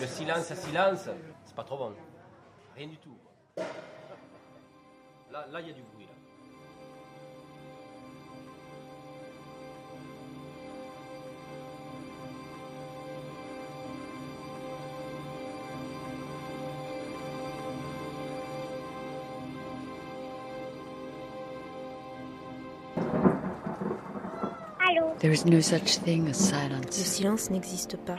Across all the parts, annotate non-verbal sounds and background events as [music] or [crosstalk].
Le silence à silence, c'est pas trop bon. Rien du tout. Là, là, il y a du bruit. Là. There is no such thing as Le silence. silence n'existe pas.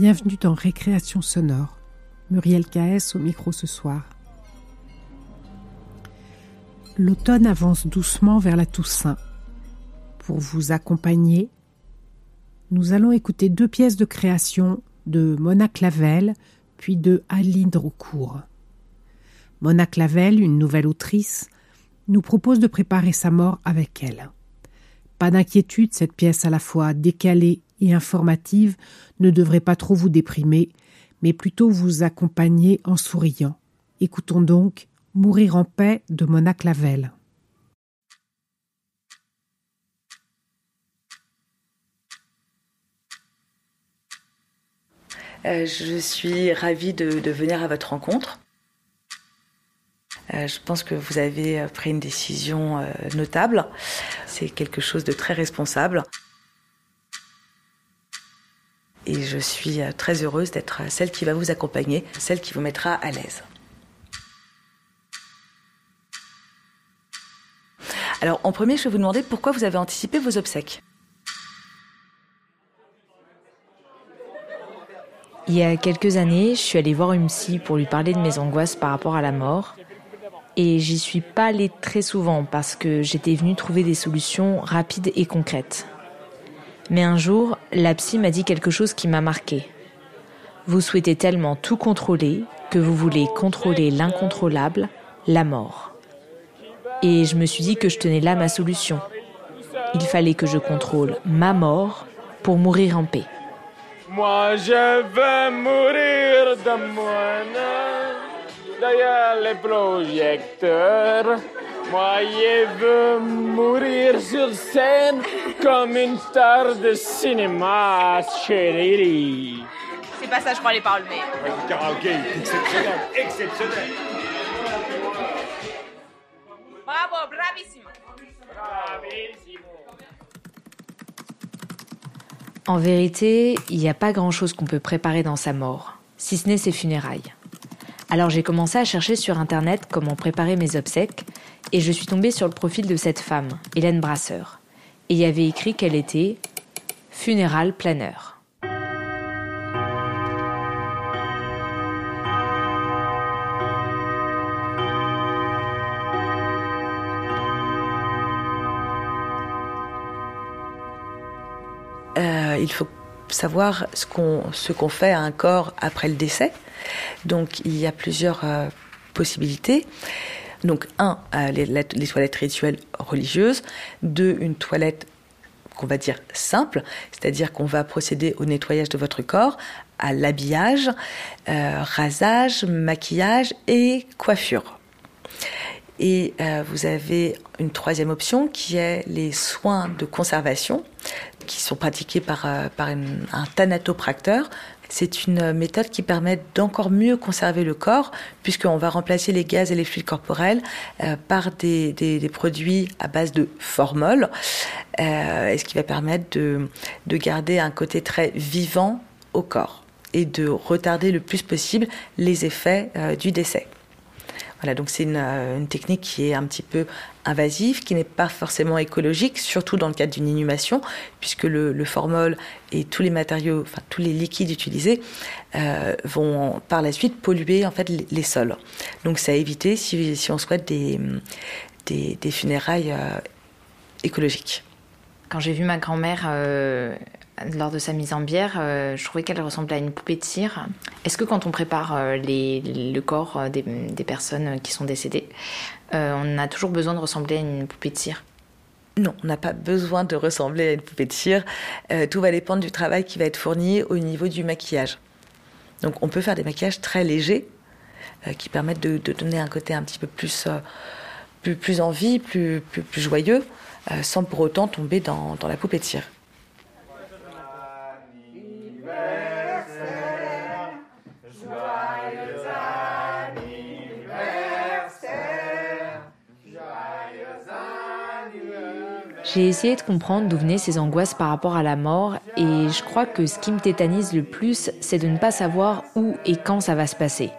Bienvenue dans Récréation sonore. Muriel KS au micro ce soir. L'automne avance doucement vers la Toussaint. Pour vous accompagner, nous allons écouter deux pièces de création de Mona Clavel puis de Aline Droucourt. Mona Clavel, une nouvelle autrice, nous propose de préparer sa mort avec elle. Pas d'inquiétude, cette pièce à la fois décalée et informative ne devrait pas trop vous déprimer, mais plutôt vous accompagner en souriant. Écoutons donc Mourir en paix de Mona Clavel. Euh, je suis ravie de, de venir à votre rencontre. Euh, je pense que vous avez euh, pris une décision euh, notable. C'est quelque chose de très responsable. Et je suis très heureuse d'être celle qui va vous accompagner, celle qui vous mettra à l'aise. Alors, en premier, je vais vous demander pourquoi vous avez anticipé vos obsèques. Il y a quelques années, je suis allée voir une pour lui parler de mes angoisses par rapport à la mort. Et j'y suis pas allée très souvent parce que j'étais venue trouver des solutions rapides et concrètes. Mais un jour, la psy m'a dit quelque chose qui m'a marqué. Vous souhaitez tellement tout contrôler que vous voulez contrôler l'incontrôlable, la mort. Et je me suis dit que je tenais là ma solution. Il fallait que je contrôle ma mort pour mourir en paix. Moi je veux mourir de moi derrière les projecteurs. Moi je veux mourir sur scène comme une star de cinéma, chérie. C'est pas ça, je crois, les paroles, mais. Le karaoké, exceptionnel, exceptionnel. Bravo, bravissimo. En vérité, il n'y a pas grand-chose qu'on peut préparer dans sa mort, si ce n'est ses funérailles. Alors j'ai commencé à chercher sur Internet comment préparer mes obsèques, et je suis tombée sur le profil de cette femme, Hélène Brasseur. Et il y avait écrit qu'elle était funéral planeur. Euh, il faut savoir ce qu'on ce qu'on fait à un corps après le décès. Donc il y a plusieurs euh, possibilités. Donc un, euh, les, toilettes rituelles religieuses. Deux, une toilette qu'on va dire simple, c'est-à-dire qu'on va procéder au nettoyage de votre corps, à l'habillage, euh, rasage, maquillage et coiffure. Et vous avez une troisième option qui est les soins de conservation qui sont pratiqués par, un thanatopracteur. C'est une méthode qui permet d'encore mieux conserver le corps puisqu'on va remplacer les gaz et les fluides corporels euh, par des, produits à base de formol, euh, ce qui va permettre de, de garder un côté très vivant au corps et de retarder le plus possible les effets euh, du décès. Voilà, donc c'est une technique qui est un petit peu invasive, qui n'est pas forcément écologique, surtout dans le cadre d'une inhumation, puisque le, formol et tous les matériaux, enfin tous les liquides utilisés euh, vont par la suite polluer en fait les, sols. Donc c'est à éviter si, on souhaite des, des, funérailles euh, écologiques. Quand j'ai vu ma grand-mère euh, lors de sa mise en bière, je trouvais qu'elle ressemblait à une poupée de cire. Est-ce que quand on prépare les, le corps des, personnes qui sont décédées, on a toujours besoin de ressembler à une poupée de cire Non, on n'a pas besoin de ressembler à une poupée de cire. Euh, tout va dépendre du travail qui va être fourni au niveau du maquillage. Donc on peut faire des maquillages très légers euh, qui permettent de, de donner un côté un petit peu plus, euh, plus, plus en vie, plus, plus, plus joyeux, euh, sans pour autant tomber dans, dans la poupée de cire. J'ai essayé de comprendre d'où venaient ces angoisses par rapport à la mort et je crois que ce qui me tétanise le plus, c'est de ne pas savoir où et quand ça va se passer.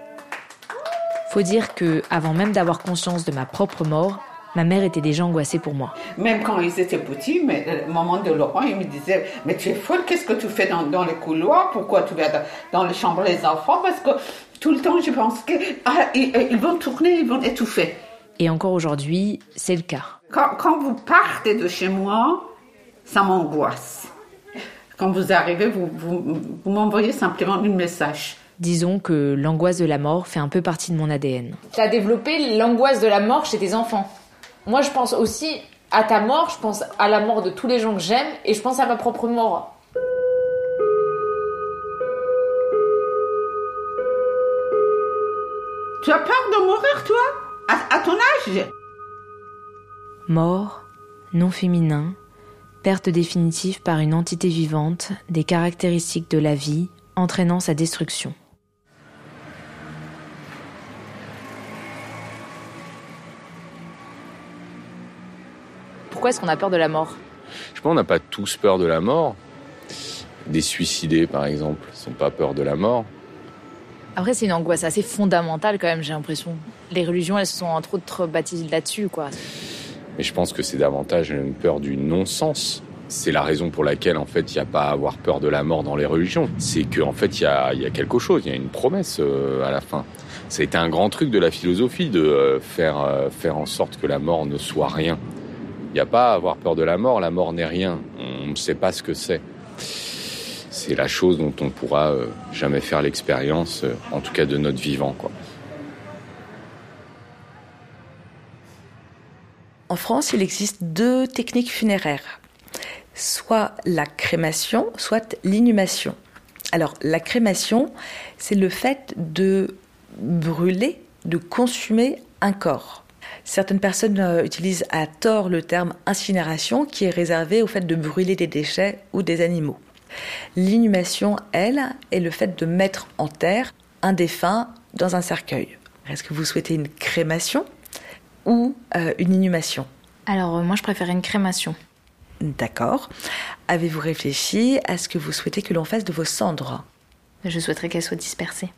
Faut dire que avant même d'avoir conscience de ma propre mort, ma mère était déjà angoissée pour moi. Même quand ils étaient petits, mais euh, maman de Laurent, il me disait, mais tu es folle, qu'est-ce que tu fais dans, les couloirs? Pourquoi tu vas dans, les chambres des enfants Parce que tout le temps, je pense que ah, ils vont tourner, ils vont étouffer. Et encore aujourd'hui, c'est le cas. Quand, quand vous partez de chez moi, ça m'angoisse. Quand vous arrivez, vous, vous, vous m'envoyez simplement un message. Disons que l'angoisse de la mort fait un peu partie de mon ADN. Tu as développé l'angoisse de la mort chez tes enfants. Moi, je pense aussi à ta mort, je pense à la mort de tous les gens que j'aime et je pense à ma propre mort. Tu as peur de mourir, toi? À, à ton âge Mort, non féminin, perte définitive par une entité vivante des caractéristiques de la vie entraînant sa destruction. Pourquoi est-ce qu'on a peur de la mort? Je pense qu'on n'a pas tous peur de la mort. Des suicidés, par exemple, n'ont pas peur de la mort. Après, c'est une angoisse assez fondamentale quand même, j'ai l'impression. Les religions, elles se sont entre autres baptisées là-dessus, quoi. Mais je pense que c'est davantage une peur du non-sens. C'est la raison pour laquelle, en fait, il n'y a pas à avoir peur de la mort dans les religions. C'est qu'en en fait, il y a, y a, quelque chose, il y a une promesse euh, à la fin. Ça a été un grand truc de la philosophie de euh, faire, euh, faire en sorte que la mort ne soit rien. Il n'y a pas à avoir peur de la mort, la mort n'est rien. On ne sait pas ce que c'est. C'est la chose dont on pourra euh, jamais faire l'expérience, euh, en tout cas de notre vivant. En France, il existe deux techniques funéraires, soit la crémation, soit l'inhumation. Alors, la crémation, c'est le fait de brûler, de consumer un corps. Certaines personnes euh, utilisent à tort le terme incinération qui est réservé au fait de brûler des déchets ou des animaux. L'inhumation, elle, est le fait de mettre en terre un défunt dans un cercueil. Est-ce que vous souhaitez une crémation ou euh, une inhumation? Alors, euh, moi, je préfère une crémation. D'accord. Avez-vous réfléchi à ce que vous souhaitez que l'on fasse de vos cendres? Je souhaiterais qu'elles soient dispersées.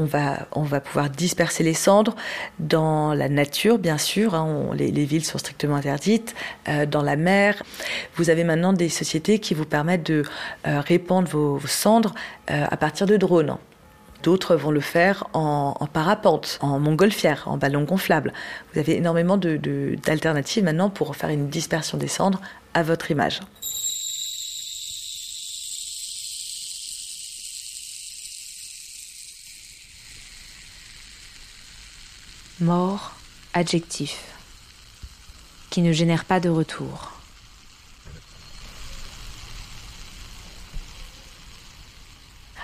On va, pouvoir disperser les cendres dans la nature, bien sûr. Hein, les, les, villes sont strictement interdites. Euh, dans la mer. Vous avez maintenant des sociétés qui vous permettent de euh, répandre vos, cendres euh, à partir de drones. D'autres vont le faire en, parapente, en montgolfière, en ballon gonflable. Vous avez énormément d'alternatives maintenant pour faire une dispersion des cendres à votre image. Mort, adjectif, qui ne génère pas de retour.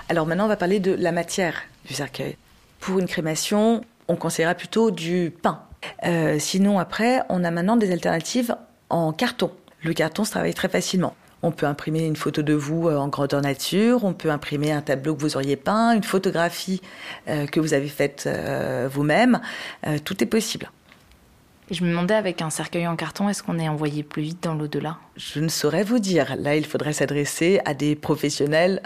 Alors maintenant, on va parler de la matière du cercueil. Pour une crémation, on conseillera plutôt du pain. Euh, sinon, après, on a maintenant des alternatives en carton. Le carton se travaille très facilement. On peut imprimer une photo de vous en grandeur nature, on peut imprimer un tableau que vous auriez peint, une photographie euh, que vous avez faite euh, vous-même. Euh, tout est possible. Je me demandais avec un cercueil en carton, est-ce qu'on est envoyé plus vite dans l'au-delà? Je ne saurais vous dire. Là, il faudrait s'adresser à des professionnels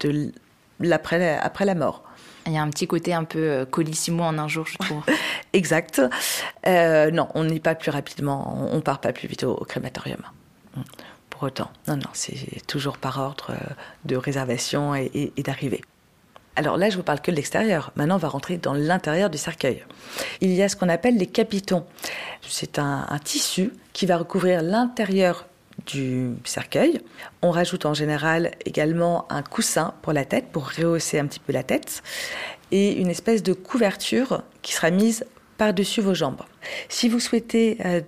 de l'après après la mort. Il y a un petit côté un peu euh, colissimo en un jour, je trouve. [laughs] exact. Euh, non, on n'y pas plus rapidement, on, part pas plus vite au, crématorium. Pour autant, non, non, c'est toujours par ordre euh, de réservation et, d'arrivée. Alors là, je vous parle que de l'extérieur. Maintenant, on va rentrer dans l'intérieur du cercueil. Il y a ce qu'on appelle les capitons. C'est un, tissu qui va recouvrir l'intérieur du cercueil. On rajoute en général également un coussin pour la tête, pour rehausser un petit peu la tête, et une espèce de couverture qui sera mise par-dessus vos jambes. Si vous souhaitez euh,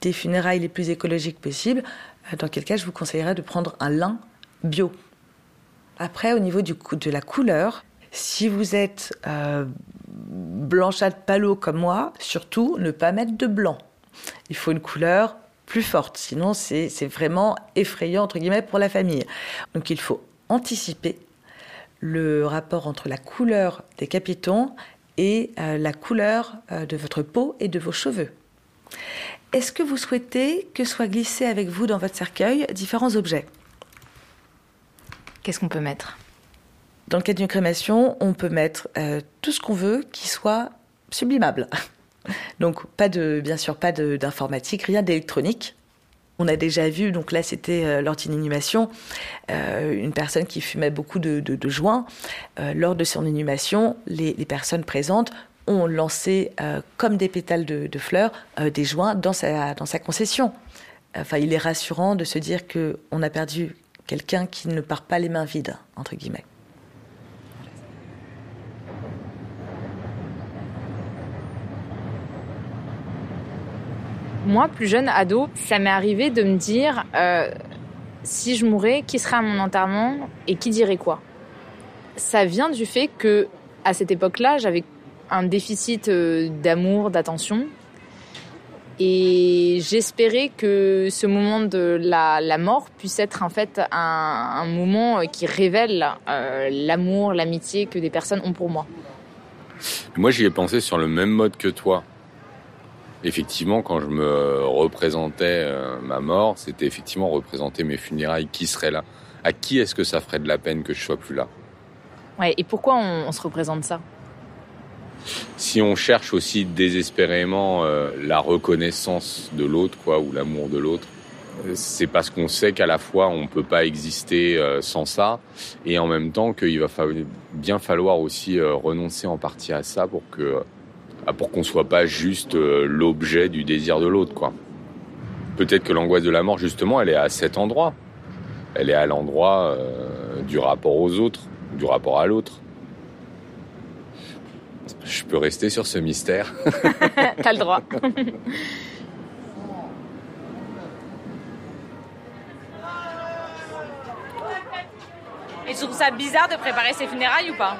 des funérailles les plus écologiques possibles, dans quel cas je vous conseillerais de prendre un lin bio. Après, au niveau de la couleur, si vous êtes euh, blanchâtre palo comme moi, surtout ne pas mettre de blanc. Il faut une couleur plus forte. Sinon, c'est vraiment effrayant, entre guillemets, pour la famille. Donc, il faut anticiper le rapport entre la couleur des capitons et euh, la couleur euh, de votre peau et de vos cheveux. Est-ce que vous souhaitez que soient glissés avec vous dans votre cercueil différents objets? Qu'est-ce qu'on peut mettre? Dans le cas d'une crémation, on peut mettre euh, tout ce qu'on veut qui soit sublimable. [laughs] Donc pas de, bien sûr pas d'informatique, rien d'électronique. On a déjà vu, donc là c'était euh, lors d'une inhumation, euh, une personne qui fumait beaucoup de, joints. Euh, lors de son inhumation, les, personnes présentes ont lancé comme des pétales de, fleurs des joints dans sa, dans sa concession. Enfin, il est rassurant de se dire qu'on a perdu quelqu'un qui ne part pas les mains vides, entre guillemets. Moi, plus jeune, ado, ça m'est arrivé de me dire euh, si je mourais, qui serait à mon enterrement et qui dirait quoi? Ça vient du fait que à cette époque-là, j'avais un déficit euh, d'amour, d'attention. Et j'espérais que ce moment de la, mort puisse être en fait un, moment qui révèle euh, l'amour, l'amitié que des personnes ont pour moi. Moi, j'y ai pensé sur le même mode que toi effectivement, quand je me représentais euh, ma mort, c'était effectivement représenter mes funérailles. Qui serait là? À qui est-ce que ça ferait de la peine que je sois plus là? Ouais. Et pourquoi on, se représente ça? Si on cherche aussi désespérément euh, la reconnaissance de l'autre, quoi, ou l'amour de l'autre, euh, c'est parce qu'on sait qu'à la fois on peut pas exister sans ça, et en même temps qu'il va bien falloir aussi renoncer en partie à ça pour que pour qu'on soit pas juste euh, l'objet du désir de l'autre, quoi. Peut-être que l'angoisse de la mort, justement, elle est à cet endroit. Elle est à l'endroit euh, du rapport aux autres, du rapport à l'autre. Je peux rester sur ce mystère. [laughs] T'as le droit. Et tu trouves ça bizarre de préparer ses funérailles ou pas?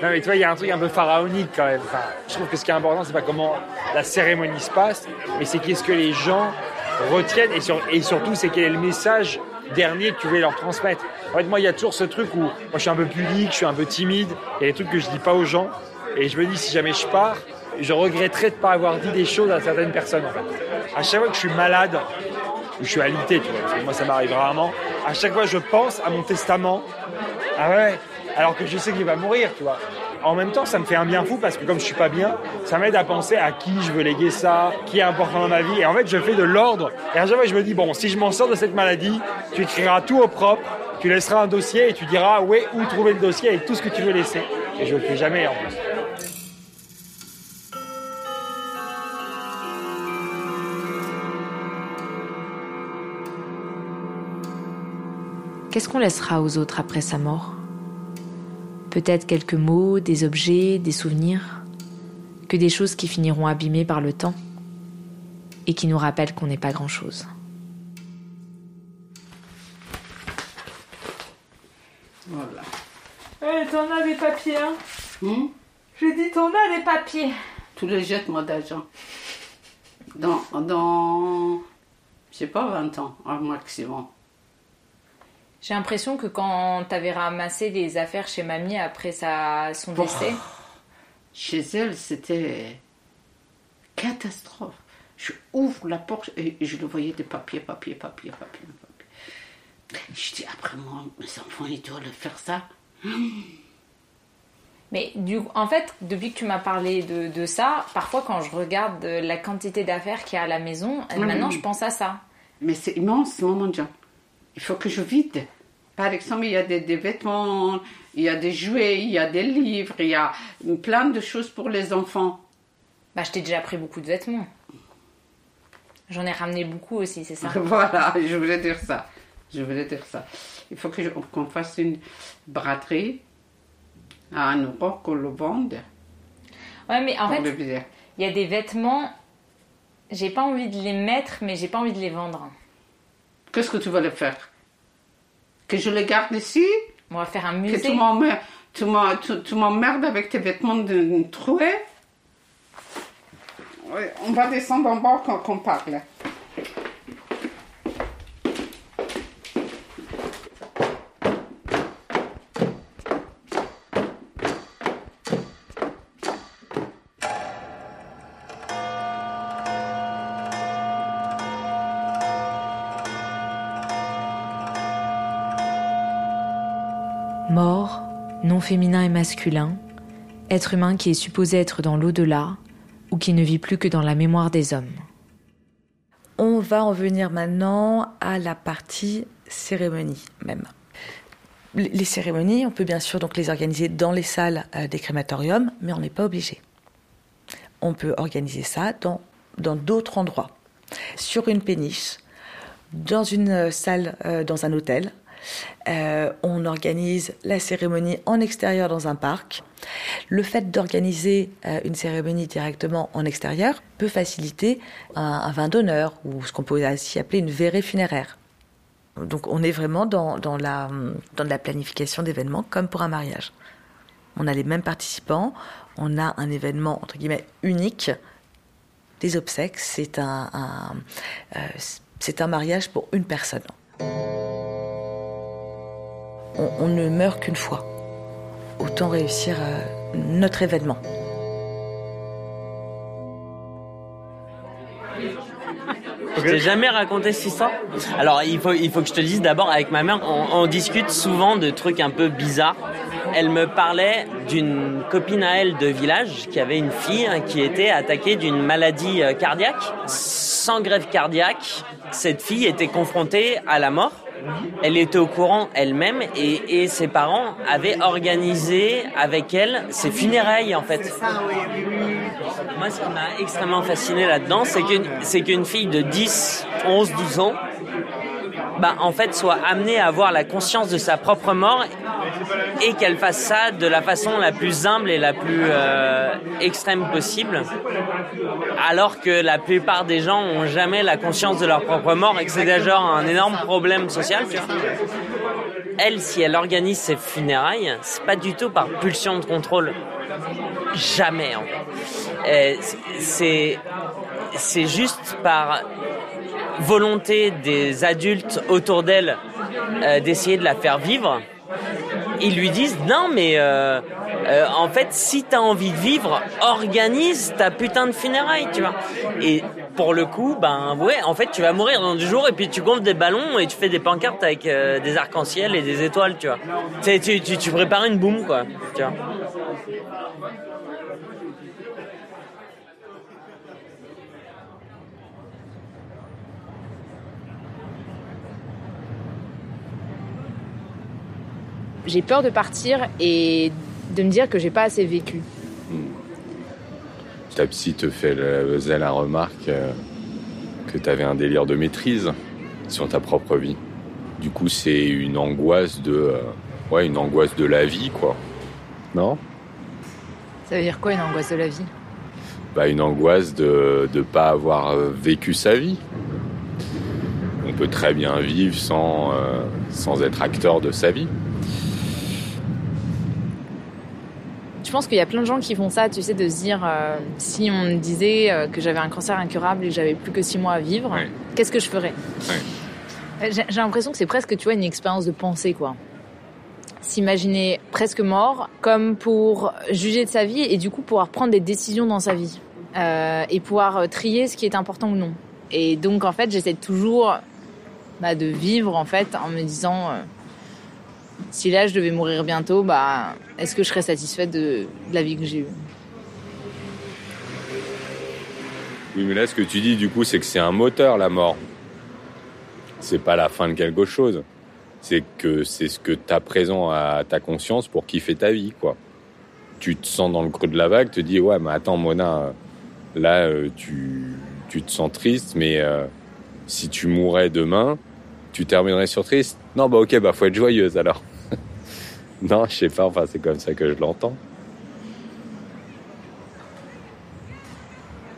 Non, mais tu vois, il y a un truc un peu pharaonique quand même. je trouve que ce qui est important, c'est pas comment la cérémonie se passe, mais c'est qu'est-ce que les gens retiennent et, et surtout, c'est quel est le message dernier que tu veux leur transmettre. En fait, moi, il y a toujours ce truc où moi, je suis un peu pudique, je suis un peu timide. Il y a des trucs que je dis pas aux gens. Et je me dis, si jamais je pars, je regretterais de pas avoir dit des choses à certaines personnes, en fait. À chaque fois que je suis malade, ou je suis alité, tu vois, parce que moi, ça m'arrive rarement, à chaque fois, je pense à mon testament. Ah ouais, alors que je sais qu'il va mourir, tu vois. En même temps, ça me fait un bien fou parce que comme je suis pas bien, ça m'aide à penser à qui je veux léguer ça, qui est important dans ma vie. Et en fait, je fais de l'ordre. Et à chaque fois, je me dis, bon, si je m'en sors de cette maladie, tu écriras tout au propre, tu laisseras un dossier et tu diras, ouais, où trouver le dossier avec tout ce que tu veux laisser. Et je le fais jamais, en plus. Qu'est-ce qu'on laissera aux autres après sa mort? Peut-être quelques mots, des objets, des souvenirs, que des choses qui finiront abîmées par le temps et qui nous rappellent qu'on n'est pas grand-chose? Voilà. Eh, t'en as des papiers, hein? Hmm? J'ai dit t'en as des papiers. Tous les jettes-moi d'argent. Dans, dans, je sais pas, 20 ans, un maximum. J'ai l'impression que quand tu avais ramassé les affaires chez mamie après sa, son décès. chez elle, c'était catastrophe. Je ouvre la porte et je le voyais des papiers, papiers, papiers, papiers, papiers. Je dis, après moi, mes enfants, ils doivent faire ça. Mais du, en fait, depuis que tu m'as parlé de, de ça, parfois quand je regarde la quantité d'affaires qu'il y a à la maison, Oui. maintenant je pense à ça. Mais c'est immense, mon Dieu. Il faut que je vide. Par exemple, il y a des, des vêtements, il y a des jouets, il y a des livres, il y a plein de choses pour les enfants. Bah, je t'ai déjà pris beaucoup de vêtements. J'en ai ramené beaucoup aussi, c'est ça [laughs] Voilà, je voulais dire ça. Je voulais dire ça. Il faut qu'on fasse une braderie à un euro, qu'on le vende. Ouais, mais en fait, il y a des vêtements, j'ai pas envie de les mettre, mais j'ai pas envie de les vendre. Qu'est-ce que tu veux le faire? Que je les garde ici? On va faire un Que musée. tu m'emmer- tu m'emmerdes avec tes vêtements de Ouais, On va descendre en bas quand on parle. Féminin et masculin, être humain qui est supposé être dans l'au-delà ou qui ne vit plus que dans la mémoire des hommes. On va en venir maintenant à la partie cérémonie même. Les cérémonies, on peut bien sûr donc les organiser dans les salles euh, des crématoriums, mais on n'est pas obligé. On peut organiser ça dans dans d'autres endroits, sur une péniche, dans une euh, salle, euh, dans un hôtel. Euh, on organise la cérémonie en extérieur dans un parc. Le fait d'organiser euh, une cérémonie directement en extérieur peut faciliter un, vin d'honneur ou ce qu'on peut aussi appeler une verrée funéraire. Donc on est vraiment dans, la, planification d'événements comme pour un mariage. On a les mêmes participants, on a un événement entre guillemets unique. Des obsèques, c'est un, euh, c'est un mariage pour une personne. On, ne meurt qu'une fois. Autant réussir euh, notre événement. Je t'ai jamais raconté cette histoire? Alors il faut, que je te dise d'abord avec ma mère, on, on discute souvent de trucs un peu bizarres. Elle me parlait d'une copine à elle de village qui avait une fille qui était attaquée d'une maladie euh, cardiaque. Sans grève cardiaque, cette fille était confrontée à la mort. Elle était au courant elle-même et, ses parents avaient organisé avec elle ses funérailles en fait. Moi, ce qui m'a extrêmement fasciné là-dedans, c'est qu'une, c'est qu'une fille de 10, 11, 12 ans, bah, en fait, soit amenée à avoir la conscience de sa propre mort et qu'elle fasse ça de la façon la plus humble et la plus euh, extrême possible, alors que la plupart des gens ont jamais la conscience de leur propre mort et que c'est déjà un énorme problème social. Elle, si elle organise ses funérailles, c'est pas du tout par pulsion de contrôle. Jamais, en fait. C'est juste par volonté des adultes autour d'elle euh, d'essayer de la faire vivre. Ils lui disent non mais euh, euh, en fait si t'as envie de vivre organise ta putain de funérailles tu vois. Et pour le coup ben ouais en fait tu vas mourir dans deux jours et puis tu gonfles des ballons et tu fais des pancartes avec des arcs-en-ciel et des étoiles tu vois. Tu, tu, tu prépares une boum quoi tu vois J'ai peur de partir et de me dire que j'ai pas assez vécu. Ta psy te fait la, faisait la remarque euh, que tu avais un délire de maîtrise sur ta propre vie. Du coup, c'est une angoisse de, euh, ouais, une angoisse de la vie, quoi. Non? Ça veut dire quoi une angoisse de la vie? Bah, une angoisse de ne pas avoir euh, vécu sa vie. On peut très bien vivre sans, euh, sans être acteur de sa vie. Pense qu'il y a plein de gens qui font ça, tu sais, de se dire euh, si on me disait euh, que j'avais un cancer incurable et que j'avais plus que six mois à vivre, qu'est-ce que je ferais Euh, J'ai l'impression que c'est presque, tu vois, une expérience de pensée, quoi. S'imaginer presque mort, comme pour juger de sa vie et du coup pouvoir prendre des décisions dans sa vie Euh, et pouvoir trier ce qui est important ou non. Et donc, en fait, j'essaie toujours bah, de vivre, en fait, en me disant. Euh, Si là je devais mourir bientôt, bah, est-ce que je serais satisfaite de, la vie que j'ai eue? Oui, mais là, ce que tu dis, du coup, c'est que c'est un moteur, la mort. C'est pas la fin de quelque chose. C'est que c'est ce que tu as présent à ta conscience pour kiffer ta vie, quoi. Tu te sens dans le creux de la vague, te dis, ouais, mais attends, Mona, là, euh, tu, tu te sens triste, mais euh, si tu mourrais demain, tu terminerais sur triste. Non, bah ok, bah faut être joyeuse alors. [laughs] non, je sais pas, enfin, c'est comme ça que je l'entends.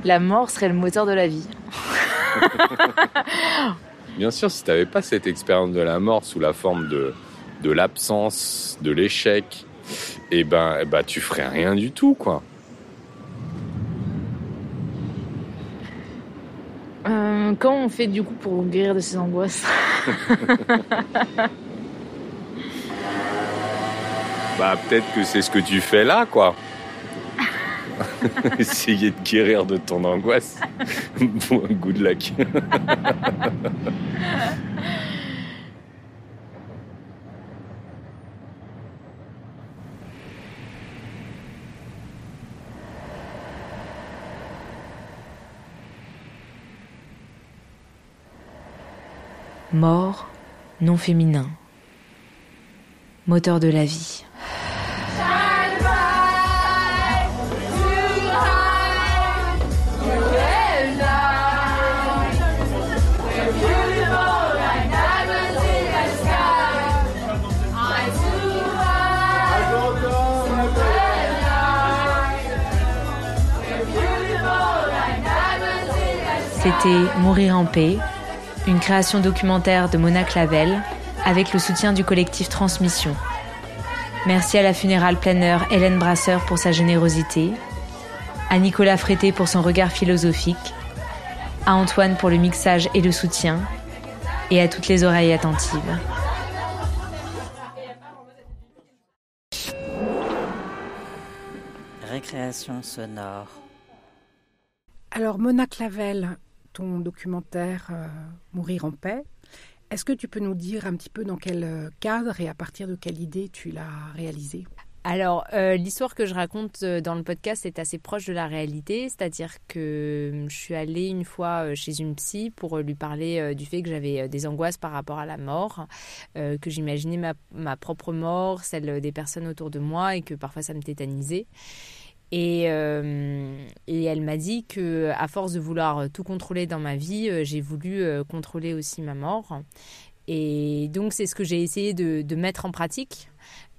La mort serait le moteur de la vie. [laughs] Bien sûr, si tu n'avais pas cette expérience de la mort sous la forme de, de l'absence, de l'échec, eh ben, eh ben, tu ferais rien du tout, quoi. Euh, comment on fait du coup pour guérir de ces angoisses? [laughs] Bah, peut-être que c'est ce que tu fais là, quoi. [laughs] Essayer de guérir de ton angoisse. [laughs] bon, good luck. Mort, non féminin. Moteur de la vie. C'était Mourir en paix, une création documentaire de Mona Clavel avec le soutien du collectif Transmission. Merci à la funérale planeur Hélène Brasseur pour sa générosité, à Nicolas Frété pour son regard philosophique, à Antoine pour le mixage et le soutien, et à toutes les oreilles attentives. Récréation sonore. Alors, Mona Clavel, ton documentaire euh, Mourir en paix, est-ce que tu peux nous dire un petit peu dans quel euh, cadre et à partir de quelle idée tu l'as réalisé? Alors, euh, l'histoire que je raconte dans le podcast est assez proche de la réalité, c'est-à-dire que je suis allée une fois chez une psy pour lui parler du fait que j'avais des angoisses par rapport à la mort, que j'imaginais ma, ma, propre mort, celle des personnes autour de moi et que parfois ça me tétanisait. Et, euh, et, elle m'a dit que à force de vouloir tout contrôler dans ma vie, euh, j'ai voulu euh, contrôler aussi ma mort. Et donc c'est ce que j'ai essayé de, de, mettre en pratique.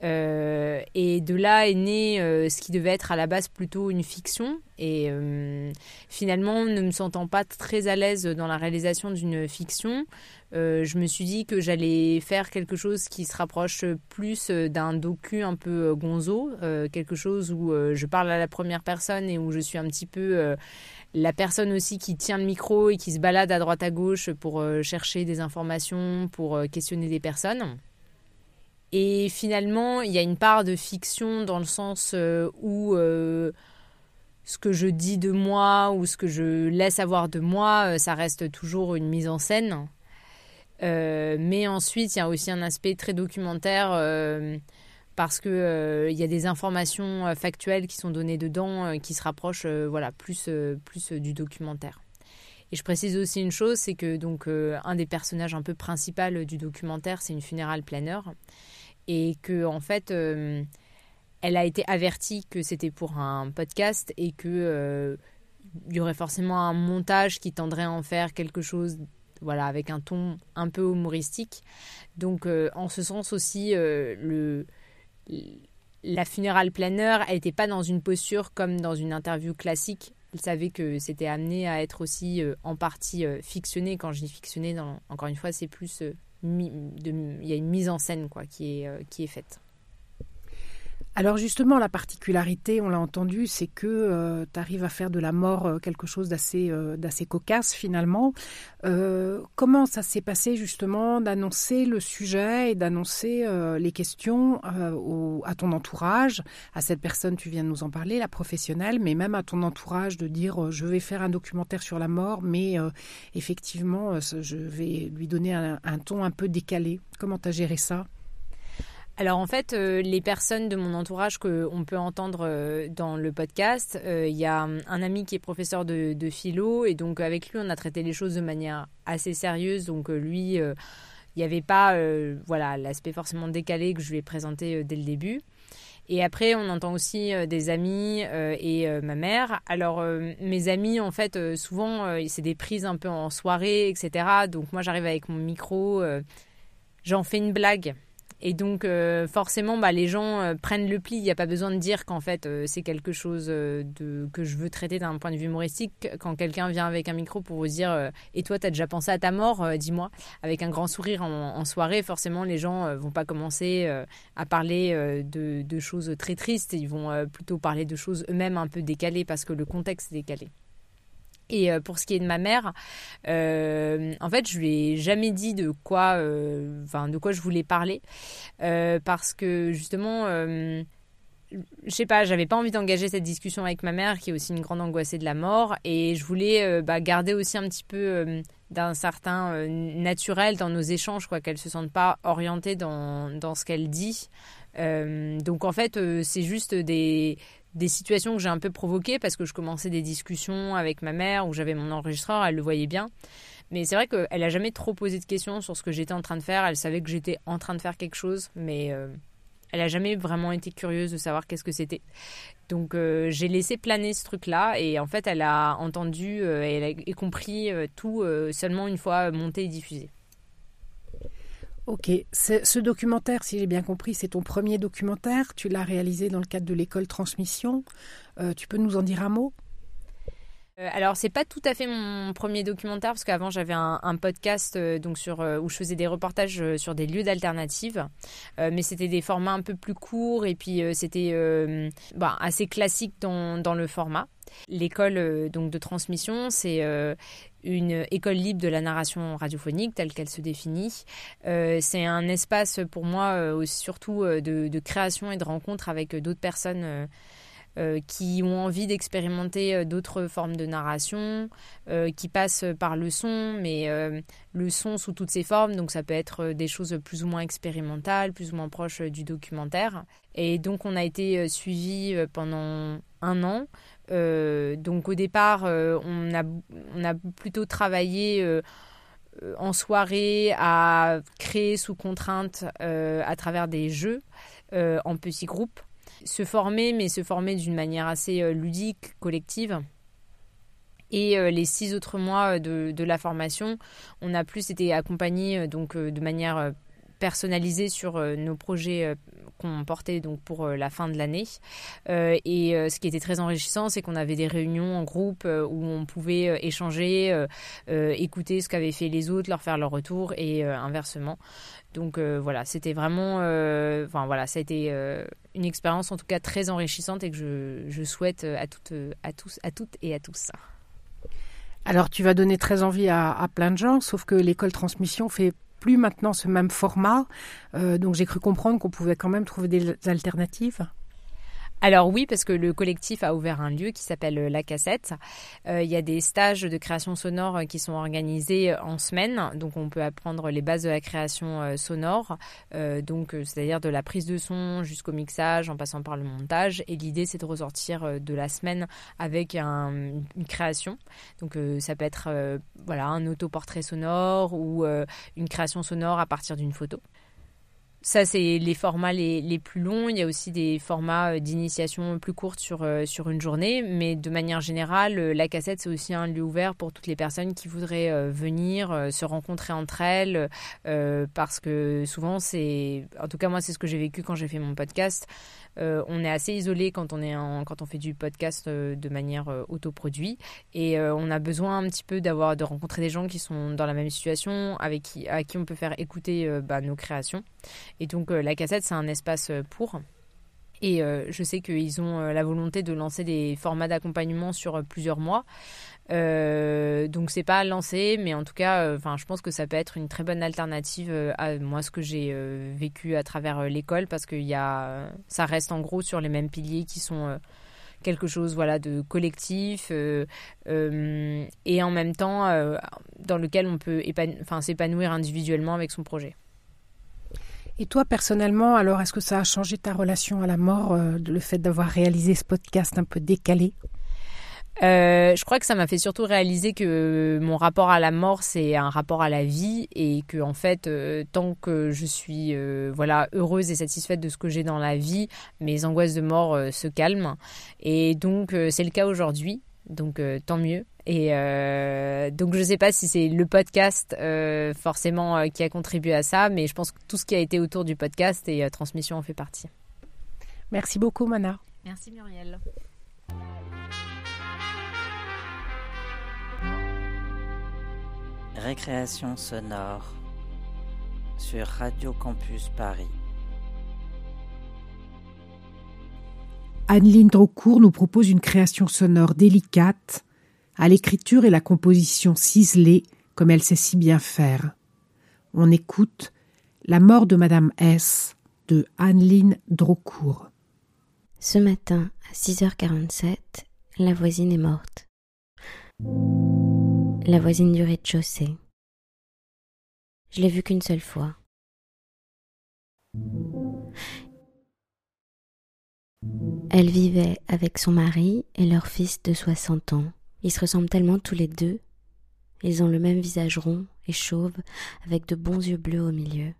et de là est né ce qui devait être à la base plutôt une fiction. Et finalement, ne me sentant pas très à l'aise dans la réalisation d'une fiction, euh, je me suis dit que j'allais faire quelque chose qui se rapproche plus euh, d'un docu un peu euh, gonzo, quelque chose où je parle à la première personne et où je suis un petit peu la personne aussi qui tient le micro et qui se balade à droite à gauche pour chercher des informations, pour questionner des personnes. Et finalement, il y a une part de fiction dans le sens où ce que je dis de moi ou ce que je laisse avoir de moi, ça reste toujours une mise en scène. Euh, mais ensuite, il y a aussi un aspect très documentaire euh, parce que euh, il y a des informations factuelles qui sont données dedans qui se rapprochent voilà plus plus du documentaire. Et je précise aussi une chose, c'est que donc un des personnages un peu principaux du documentaire, c'est une funéraire planeur et que en fait elle a été avertie que c'était pour un podcast et que il y aurait forcément un montage qui tendrait à en faire quelque chose voilà, avec un ton un peu humoristique. Donc, euh, en ce sens aussi, euh, le, la funéraire planeur, elle n'était pas dans une posture comme dans une interview classique. Elle savait que c'était amené à être aussi euh, en partie fictionné. Quand je dis fictionné, encore une fois, c'est plus. il y a une mise en scène quoi, qui, est, qui est faite. Alors justement, la particularité, on l'a entendu, c'est que euh, tu arrives à faire de la mort euh, quelque chose d'assez euh, cocasse finalement. comment ça s'est passé justement d'annoncer le sujet et d'annoncer les questions à ton entourage, à cette personne, tu viens de nous en parler, la professionnelle, mais même à ton entourage de dire je vais faire un documentaire sur la mort, mais effectivement, je vais lui donner un, un ton un peu décalé. Comment tu as géré ça? Alors en fait, euh, les personnes de mon entourage qu'on peut entendre euh, dans le podcast, euh, il y a un ami qui est professeur de, philo et donc avec lui on a traité les choses de manière assez sérieuse. Donc lui, il n'y avait pas voilà l'aspect forcément décalé que je lui ai présenté dès le début. Et après, on entend aussi des amis et ma mère. Alors, mes amis, en fait, souvent, c'est des prises un peu en soirée, etc. Donc, moi, j'arrive avec mon micro, j'en fais une blague. Et donc, euh, forcément, bah, les gens euh, prennent le pli. Il n'y a pas besoin de dire qu'en fait, euh, c'est quelque chose de, que je veux traiter d'un point de vue humoristique. Quand quelqu'un vient avec un micro pour vous dire Et toi, tu as déjà pensé à ta mort Dis-moi. Avec un grand sourire en, soirée, forcément, les gens vont pas commencer à parler de, de, choses très tristes. Ils vont plutôt parler de choses eux-mêmes un peu décalées parce que le contexte est décalé. Et euh, pour ce qui est de ma mère, euh, en fait, je lui ai jamais dit de quoi, euh, de quoi je voulais parler, parce que justement, je sais pas, j'avais pas envie d'engager cette discussion avec ma mère, qui est aussi une grande angoissée de la mort, et je voulais bah, garder aussi un petit peu d'un certain naturel dans nos échanges, quoi, qu'elle se sente pas orientée dans, dans ce qu'elle dit. donc en fait, c'est juste des des situations que j'ai un peu provoquées parce que je commençais des discussions avec ma mère où j'avais mon enregistreur, elle le voyait bien. Mais c'est vrai qu'elle n'a jamais trop posé de questions sur ce que j'étais en train de faire. Elle savait que j'étais en train de faire quelque chose, mais euh, elle n'a jamais vraiment été curieuse de savoir qu'est-ce que c'était. Donc euh, j'ai laissé planer ce truc-là et en fait elle a entendu euh, et a compris tout seulement une fois monté et diffusé. Ok, ce documentaire, si j'ai bien compris, c'est ton premier documentaire. Tu l'as réalisé dans le cadre de l'école Transmission. Euh, tu peux nous en dire un mot? Euh, alors c'est pas tout à fait mon premier documentaire parce qu'avant j'avais un, podcast euh, donc sur où je faisais des reportages sur des lieux d'alternatives, mais c'était des formats un peu plus courts et puis c'était bah, assez classique dans, dans, le format. L'école donc de transmission c'est une école libre de la narration radiophonique telle qu'elle se définit. Euh, c'est un espace pour moi euh, surtout euh, de, création et de rencontre avec d'autres personnes qui ont envie d'expérimenter d'autres formes de narration, qui passent par le son, mais le son sous toutes ses formes, donc ça peut être des choses plus ou moins expérimentales, plus ou moins proches du documentaire. Et donc on a été suivi pendant un an euh, donc au départ, euh, on, a, plutôt travaillé euh, en soirée à créer sous contrainte à travers des jeux en petits groupes. Se former, mais se former d'une manière assez ludique, collective. Et les six autres mois de, de, la formation, on a plus été accompagnés donc de manière personnalisée sur nos projets qu'on portait donc pour euh, la fin de l'année. Euh, et euh, ce qui était très enrichissant, c'est qu'on avait des réunions en groupe où on pouvait échanger, écouter ce qu'avaient fait les autres, leur faire leur retour et inversement. Donc voilà, c'était vraiment, enfin voilà, ça a été une expérience en tout cas très enrichissante et que je, souhaite à toutes, à tous, à toutes et à tous. Alors tu vas donner très envie à plein de gens, sauf que l'école transmission fait maintenant ce même format. Euh, donc j'ai cru comprendre qu'on pouvait quand même trouver des alternatives. Alors oui, parce que le collectif a ouvert un lieu qui s'appelle euh, La Cassette. Euh, il y a des stages de création sonore qui sont organisés en semaine, donc on peut apprendre les bases de la création sonore, donc c'est-à-dire de la prise de son jusqu'au mixage, en passant par le montage. Et l'idée, c'est de ressortir de la semaine avec une création. Donc ça peut être voilà un autoportrait sonore ou une création sonore à partir d'une photo. Ça, c'est les formats les, plus longs. Il y a aussi des formats euh, d'initiation plus courtes sur, euh, sur une journée. Mais de manière générale, euh, la cassette, c'est aussi un lieu ouvert pour toutes les personnes qui voudraient venir, se rencontrer entre elles. parce que souvent, c'est. En tout cas, moi, c'est ce que j'ai vécu quand j'ai fait mon podcast. On est assez isolé quand on, est en, quand on fait du podcast de manière autoproduit. Et on a besoin un petit peu d'avoir de rencontrer des gens qui sont dans la même situation, avec qui, à qui on peut faire écouter bah, nos créations. Et donc euh, la cassette, c'est un espace euh, pour. Et euh, je sais qu'ils ont la volonté de lancer des formats d'accompagnement sur plusieurs mois. Euh, donc c'est pas lancé, mais en tout cas, enfin, je pense que ça peut être une très bonne alternative à moi ce que j'ai vécu à travers l'école, parce que y ça reste en gros sur les mêmes piliers qui sont quelque chose voilà de collectif et en même temps dans lequel on peut s'épanouir individuellement avec son projet. Et toi, personnellement, alors, est-ce que ça a changé ta relation à la mort, euh, le fait d'avoir réalisé ce podcast un peu décalé? Euh, je crois que ça m'a fait surtout réaliser que mon rapport à la mort c'est un rapport à la vie et que en fait euh, tant que je suis voilà heureuse et satisfaite de ce que j'ai dans la vie, mes angoisses de mort se calment et donc c'est le cas aujourd'hui. Donc tant mieux. Et euh, donc je ne sais pas si c'est le podcast euh, forcément euh, qui a contribué à ça, mais je pense que tout ce qui a été autour du podcast et transmission en fait partie. Merci beaucoup Mana. Merci Muriel. Récréation sonore sur Radio Campus Paris. Anne-Lyne Drocourt nous propose une création sonore délicate à l'écriture et la composition ciselée comme elle sait si bien faire. On écoute La mort de Madame S de Anne-Lyne Drocourt. Ce matin, à 6h47, la voisine est morte. La voisine du rez-de-chaussée. Je l'ai vue qu'une seule fois. Elle vivait avec son mari et leur fils de 60 ans. Ils se ressemblent tellement tous les deux. Ils ont le même visage rond et chauve, avec de bons yeux bleus au milieu.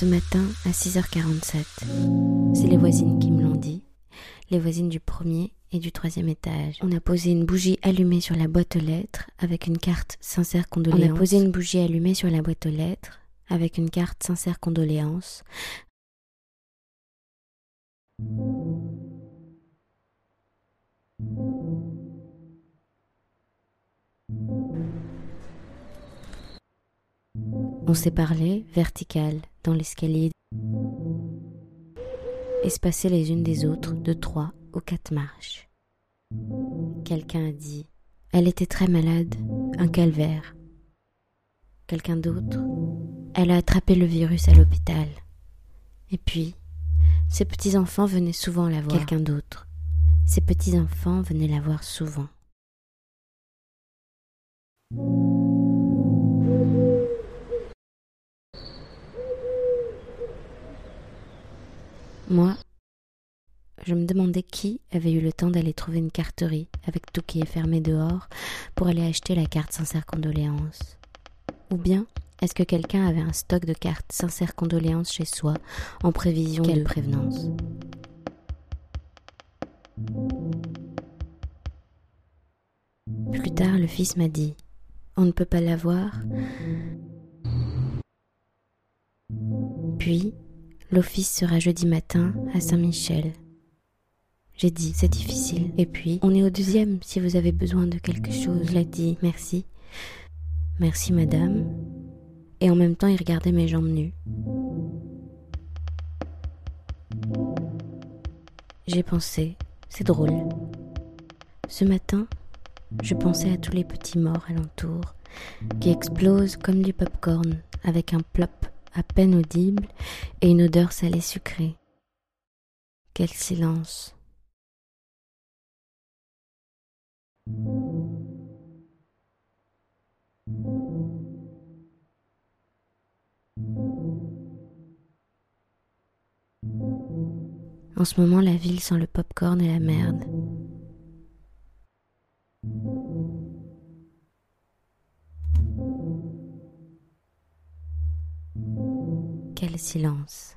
Ce matin à 6h47. C'est les voisines qui me l'ont dit, les voisines du premier et du troisième étage. On a posé une bougie allumée sur la boîte aux lettres avec une carte sincère condoléances. On a posé une bougie allumée sur la boîte aux lettres avec une carte sincère condoléances. On s'est parlé vertical dans l'escalier, espacées les unes des autres de trois ou quatre marches. Quelqu'un a dit Elle était très malade, un calvaire. Quelqu'un d'autre Elle a attrapé le virus à l'hôpital. Et puis, ses petits-enfants venaient souvent la voir. Quelqu'un d'autre. Ses petits-enfants venaient la voir souvent. Moi, je me demandais qui avait eu le temps d'aller trouver une carterie avec tout qui est fermé dehors pour aller acheter la carte sincère condoléances. Ou bien, est-ce que quelqu'un avait un stock de cartes sincère condoléances chez soi en prévision de prévenance? Plus tard, le fils m'a dit On ne peut pas l'avoir. Puis, L'office sera jeudi matin à Saint-Michel. J'ai dit, c'est difficile. Et puis, on est au deuxième si vous avez besoin de quelque chose. Il a dit, merci. Merci, madame. Et en même temps, il regardait mes jambes nues. J'ai pensé, c'est drôle. Ce matin, je pensais à tous les petits morts alentour qui explosent comme du pop-corn avec un plop à peine audible et une odeur salée sucrée. Quel silence. En ce moment, la ville sent le pop-corn et la merde. Quel silence.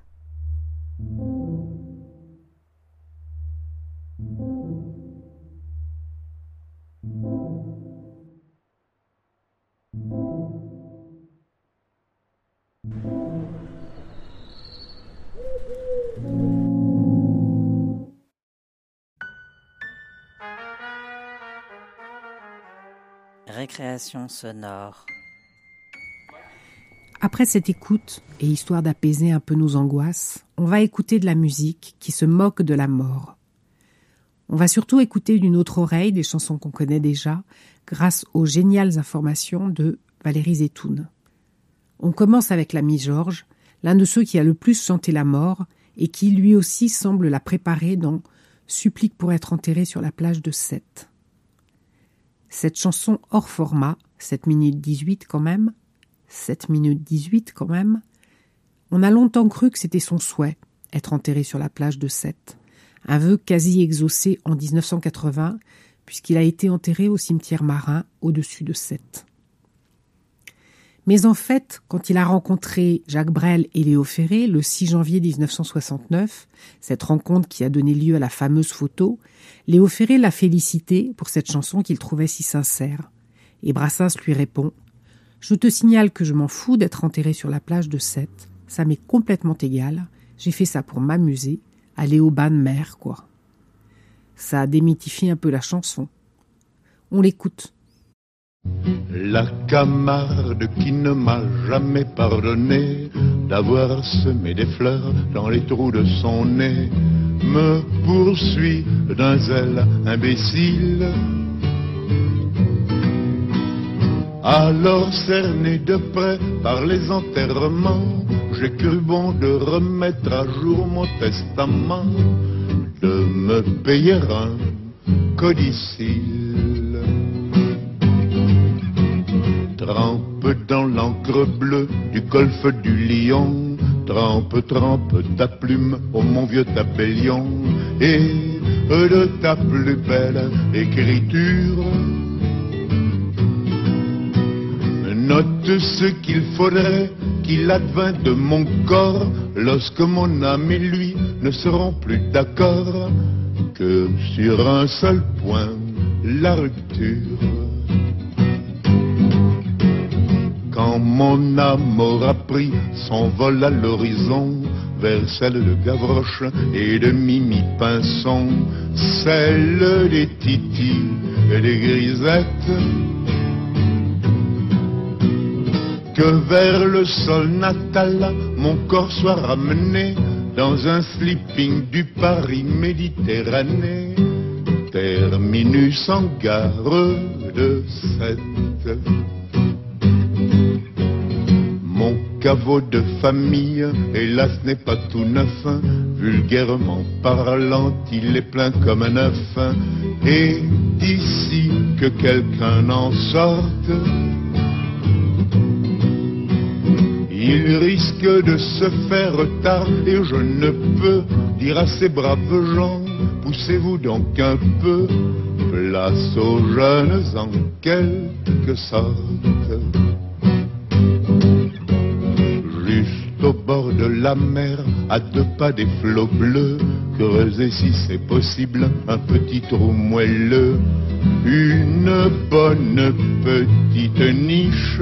Récréation sonore. Après cette écoute, et histoire d'apaiser un peu nos angoisses, on va écouter de la musique qui se moque de la mort. On va surtout écouter d'une autre oreille des chansons qu'on connaît déjà, grâce aux géniales informations de Valérie Zetoun. On commence avec l'ami Georges, l'un de ceux qui a le plus chanté la mort et qui lui aussi semble la préparer dans Supplique pour être enterré sur la plage de Sète. Cette chanson hors format, 7 minutes 18 quand même, 7 minutes 18 quand même, on a longtemps cru que c'était son souhait, être enterré sur la plage de Sète. Un vœu quasi exaucé en 1980, puisqu'il a été enterré au cimetière marin au-dessus de Sète. Mais en fait, quand il a rencontré Jacques Brel et Léo Ferré le 6 janvier 1969, cette rencontre qui a donné lieu à la fameuse photo, Léo Ferré l'a félicité pour cette chanson qu'il trouvait si sincère. Et Brassens lui répond Je te signale que je m'en fous d'être enterré sur la plage de Sète. Ça m'est complètement égal. J'ai fait ça pour m'amuser, aller au bain de mer, quoi. Ça démythifie un peu la chanson. On l'écoute. La camarde qui ne m'a jamais pardonné d'avoir semé des fleurs dans les trous de son nez me poursuit d'un zèle imbécile. Alors cerné de près par les enterrements, j'ai cru bon de remettre à jour mon testament, de me payer un codicile. Trempe dans l'encre bleue du golfe du Lion, trempe, trempe ta plume au mon vieux tabellion, et de ta plus belle écriture. Note ce qu'il faudrait qu'il advint de mon corps lorsque mon âme et lui ne seront plus d'accord que sur un seul point, la rupture. Quand mon âme aura pris son vol à l'horizon, vers celle de Gavroche et de Mimi Pinson, celle des Titi et des Grisettes, que vers le sol natal mon corps soit ramené dans un sleeping du Paris Méditerranée, terminus en gare de Sète. Mon caveau de famille, hélas, n'est pas tout neuf. Vulgairement parlant, il est plein comme un œuf. Et d'ici que quelqu'un en sorte, il risque de se faire tard. Et je ne peux dire à ces braves gens, poussez-vous donc un peu, place aux jeunes en quelque sorte. Juste au bord de la mer, à deux pas des flots bleus, creuser si c'est possible un petit trou moelleux, une bonne petite niche.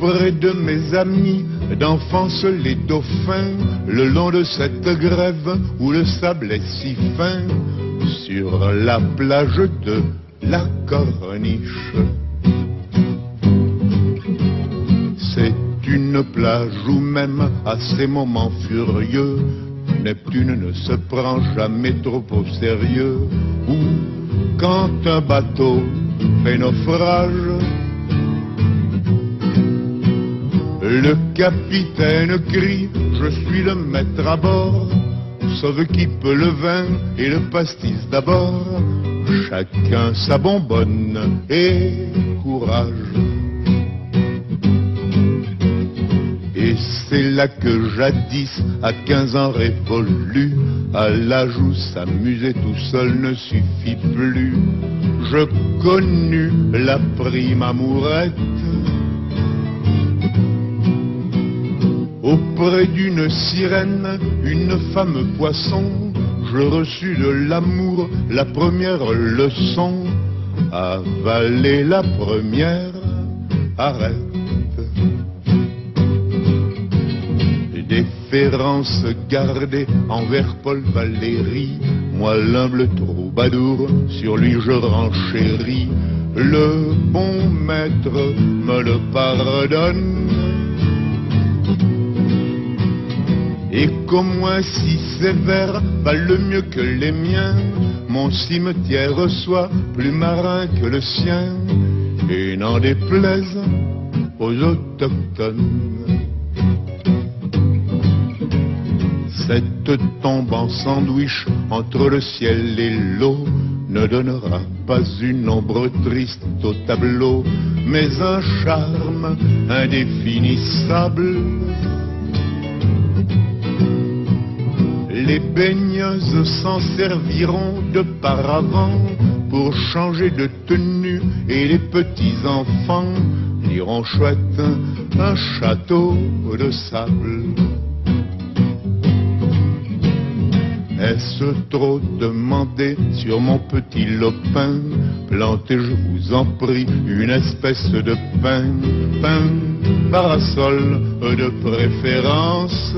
Auprès de mes amis d'enfance les dauphins, le long de cette grève où le sable est si fin, sur la plage de la corniche. C'est une plage où même à ces moments furieux, Neptune ne se prend jamais trop au sérieux. Où quand un bateau fait naufrage, le capitaine crie, je suis le maître à bord, sauve qui peut le vin et le pastis d'abord, chacun sa bonbonne et courage. Et c'est là que jadis, à 15 ans révolu, à l'âge où s'amuser tout seul ne suffit plus, je connus la prime amourette. Auprès d'une sirène, une femme poisson, je reçus de l'amour la première leçon. Avaler la première, arrête. Déférence gardée envers Paul Valéry, moi l'humble troubadour, sur lui je renchéris. Le bon maître me le pardonne. Et qu'au moins si sévère valent mieux que les miens, mon cimetière soit plus marin que le sien, et n'en déplaise aux autochtones. Cette tombe en sandwich entre le ciel et l'eau ne donnera pas une ombre triste au tableau, mais un charme indéfinissable. Les baigneuses s'en serviront de paravent pour changer de tenue et les petits enfants iront chouette un château de sable. Est-ce trop demandé sur mon petit lopin? Plantez, je vous en prie, une espèce de pain, pain, parasol de préférence,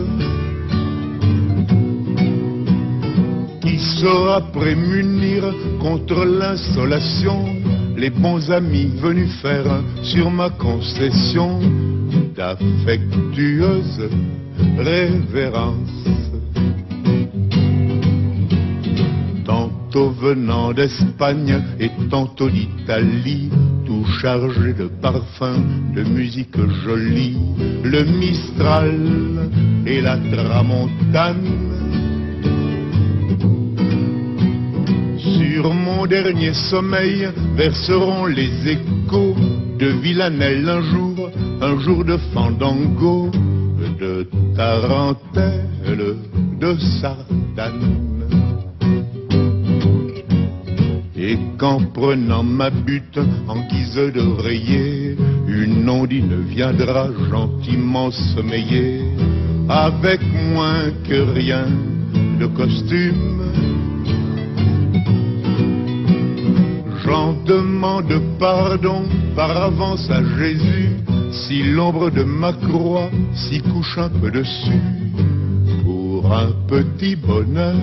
qui saura prémunir contre l'insolation les bons amis venus faire sur ma concession d'affectueuses révérences. tantôt venant d'Espagne et tantôt d'Italie, tout chargé de parfums, de musique jolie, le Mistral et la Tramontane. Sur mon dernier sommeil verseront les échos de Villanelle un jour, un jour de fandango, de tarentelle, de sardane. Et qu'en prenant ma butte en guise d'oreiller, une ondine viendra gentiment sommeiller, avec moins que rien de costume. J'en demande pardon par avance à Jésus, si l'ombre de ma croix s'y couche un peu dessus, pour un petit bonheur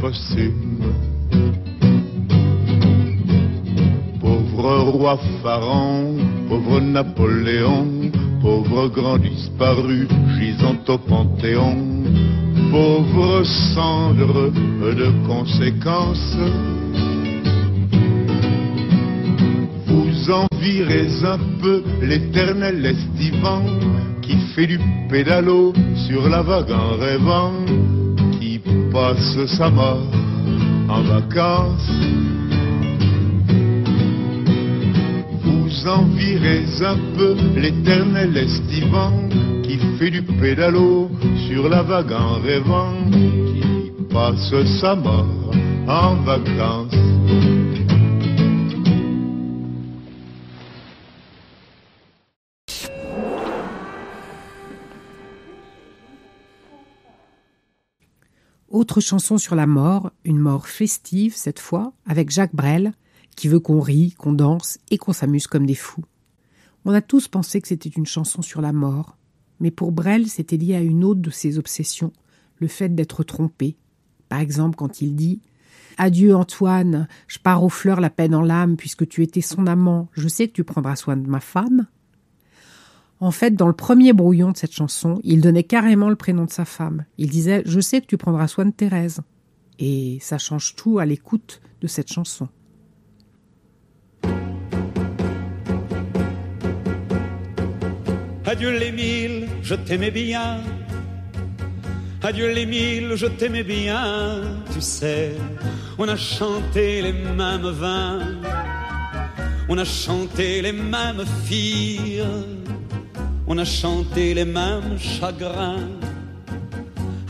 posthume. Pauvre roi Pharaon, pauvre Napoléon, pauvre grand disparu gisant au Panthéon, pauvre cendre de conséquences. Vous envirez un peu l'éternel estivant qui fait du pédalo sur la vague en rêvant, qui passe sa mort en vacances. Vous envirez un peu l'éternel estivant qui fait du pédalo sur la vague en rêvant, qui passe sa mort en vacances. Autre chanson sur la mort, une mort festive cette fois, avec Jacques Brel, qui veut qu'on rie, qu'on danse et qu'on s'amuse comme des fous. On a tous pensé que c'était une chanson sur la mort, mais pour Brel, c'était lié à une autre de ses obsessions, le fait d'être trompé. Par exemple, quand il dit Adieu Antoine, je pars aux fleurs la peine en l'âme, puisque tu étais son amant, je sais que tu prendras soin de ma femme. En fait, dans le premier brouillon de cette chanson, il donnait carrément le prénom de sa femme. Il disait Je sais que tu prendras soin de Thérèse. Et ça change tout à l'écoute de cette chanson. Adieu les mille, je t'aimais bien. Adieu les mille, je t'aimais bien. Tu sais, on a chanté les mêmes vins. On a chanté les mêmes filles. On a chanté les mêmes chagrins.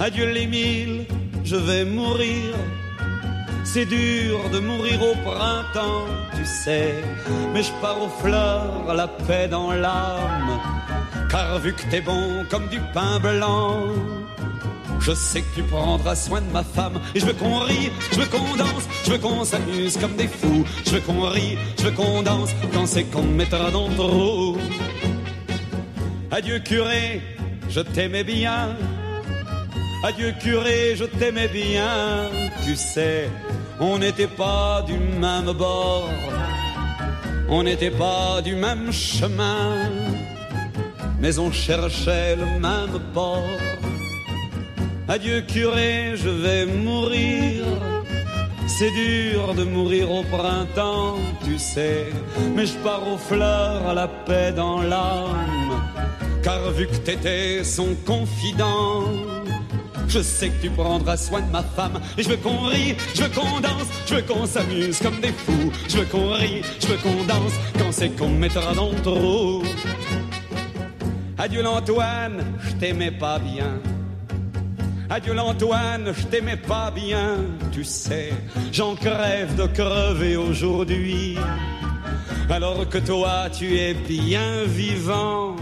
Adieu les mille, je vais mourir. C'est dur de mourir au printemps, tu sais. Mais je pars aux fleurs, la paix dans l'âme. Car vu que t'es bon comme du pain blanc, je sais que tu prendras soin de ma femme. Et je veux qu'on rie, je veux qu'on danse, je veux qu'on s'amuse comme des fous. Je veux qu'on rie, je veux qu'on danse quand c'est qu'on me mettra dans le. Adieu curé, je t'aimais bien. Adieu curé, je t'aimais bien. Tu sais, on n'était pas du même bord. On n'était pas du même chemin. Mais on cherchait le même port. Adieu curé, je vais mourir. C'est dur de mourir au printemps, tu sais, mais je pars aux fleurs à la paix dans l'âme. Car vu que t'étais son confident, je sais que tu prendras soin de ma femme. Et je veux qu'on rie, je veux qu'on danse, je veux qu'on s'amuse comme des fous. Je veux qu'on rie, je veux qu'on danse quand c'est qu'on me mettra dans le trou. Adieu l'Antoine, je t'aimais pas bien. Adieu l'Antoine, je t'aimais pas bien, tu sais, j'en crève de crever aujourd'hui. Alors que toi, tu es bien vivant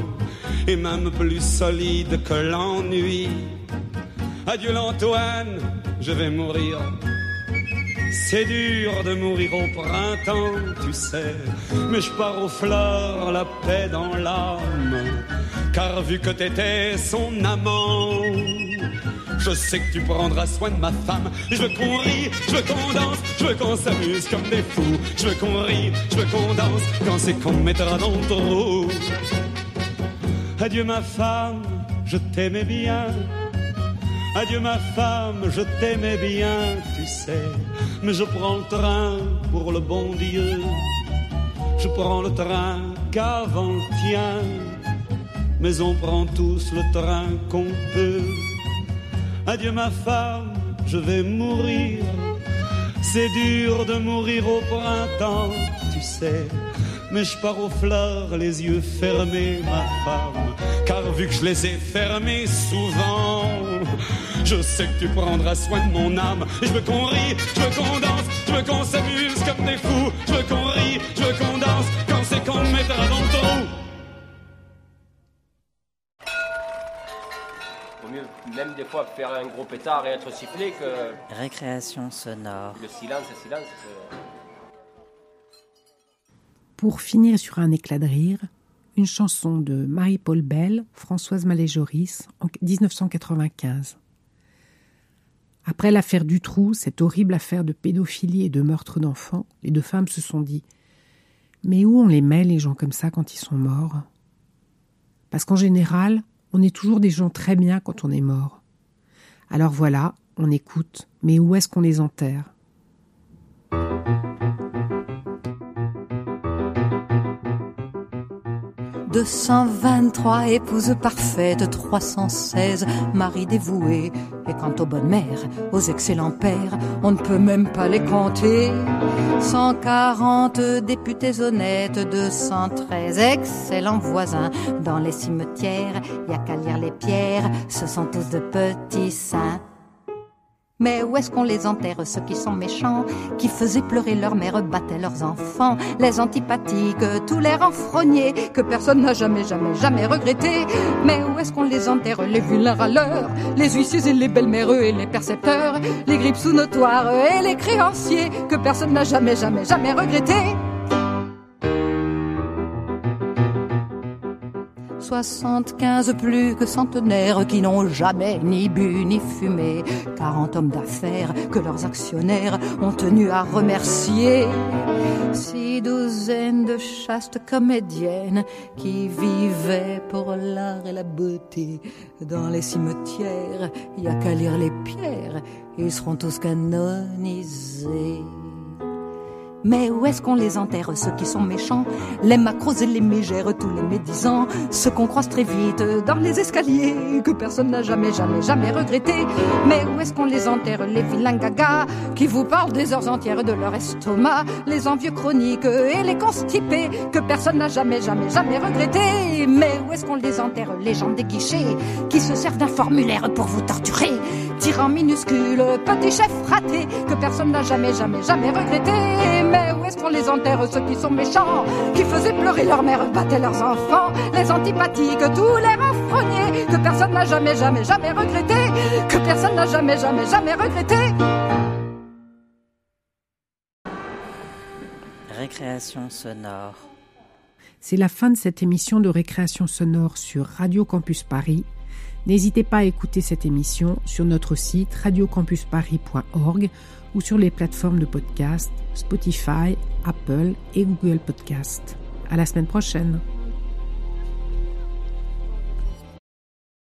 et même plus solide que l'ennui. Adieu l'Antoine, je vais mourir. C'est dur de mourir au printemps, tu sais, mais je pars aux fleurs, la paix dans l'âme. Car vu que t'étais son amant, je sais que tu prendras soin de ma femme. Je veux qu'on rie, je veux qu'on danse, je veux qu'on s'amuse comme des fous. Je veux qu'on rie, je veux qu'on danse quand c'est qu'on me mettra dans le trou. Adieu ma femme, je t'aimais bien. Adieu ma femme, je t'aimais bien, tu sais. Mais je prends le train pour le bon Dieu. Je prends le train qu'avant-tien. Mais on prend tous le train qu'on peut. Adieu ma femme, je vais mourir. C'est dur de mourir au printemps, tu sais. Mais je pars aux fleurs, les yeux fermés, ma femme. Car vu que je les ai fermés souvent, je sais que tu prendras soin de mon âme. Je veux qu'on rie, je veux qu'on danse, je veux qu'on s'amuse comme des fous. Je veux qu'on rie, je veux qu'on danse, quand c'est qu'on me mettra dans le trou. Vaut mieux même des fois faire un gros pétard et être sifflé que Récréation sonore. le silence, le silence. c'est- Pour finir sur un éclat de rire, une chanson de Marie-Paul Bell, Françoise Mallet-Joris, en 1995. Après l'affaire Dutroux, cette horrible affaire de pédophilie et de meurtre d'enfants, les deux femmes se sont dit Mais où on les met, les gens comme ça, quand ils sont morts? Parce qu'en général, on est toujours des gens très bien quand on est mort. Alors voilà, on écoute, mais où est-ce qu'on les enterre? 223 épouses parfaites, 316 maris dévoués. Et quant aux bonnes mères, aux excellents pères, on ne peut même pas les compter. 140 députés honnêtes, 213 excellents voisins. Dans les cimetières, y a qu'à lire les pierres, ce sont tous de petits saints. Mais où est-ce qu'on les enterre, ceux qui sont méchants, qui faisaient pleurer leur mère, battaient leurs enfants, les antipathiques, tous les renfrogniers, que personne n'a jamais, jamais, jamais regretté. Mais où est-ce qu'on les enterre, les vilains râleurs, les huissiers et les belles-mères et les percepteurs, les grippes sous notoires et les créanciers, que personne n'a jamais, jamais, jamais regretté. 75 plus que centenaires qui n'ont jamais ni bu ni fumé. 40 hommes d'affaires que leurs actionnaires ont tenu à remercier. Six douzaines de chastes comédiennes qui vivaient pour l'art et la beauté. Dans les cimetières, y a qu'à lire les pierres, ils seront tous canonisés. Mais où est-ce qu'on les enterre, ceux qui sont méchants? Les macros et les mégères, tous les médisants, ceux qu'on croise très vite dans les escaliers, que personne n'a jamais, jamais, jamais regretté. Mais où est-ce qu'on les enterre, les gagas, qui vous parlent des heures entières de leur estomac, les envieux chroniques et les constipés, que personne n'a jamais, jamais, jamais regretté. Mais où est-ce qu'on les enterre, les gens des guichets, qui se servent d'un formulaire pour vous torturer, tirant minuscule, petit chef raté, que personne n'a jamais, jamais, jamais regretté. Mais où est-ce qu'on les enterre, ceux qui sont méchants, qui faisaient pleurer leur mère, battaient leurs enfants, les antipathiques, tous les renfrogniers, que personne n'a jamais, jamais, jamais regretté, que personne n'a jamais, jamais, jamais regretté. Récréation sonore. C'est la fin de cette émission de récréation sonore sur Radio Campus Paris. N'hésitez pas à écouter cette émission sur notre site radiocampusparis.org ou sur les plateformes de podcast Spotify, Apple et Google Podcast. À la semaine prochaine.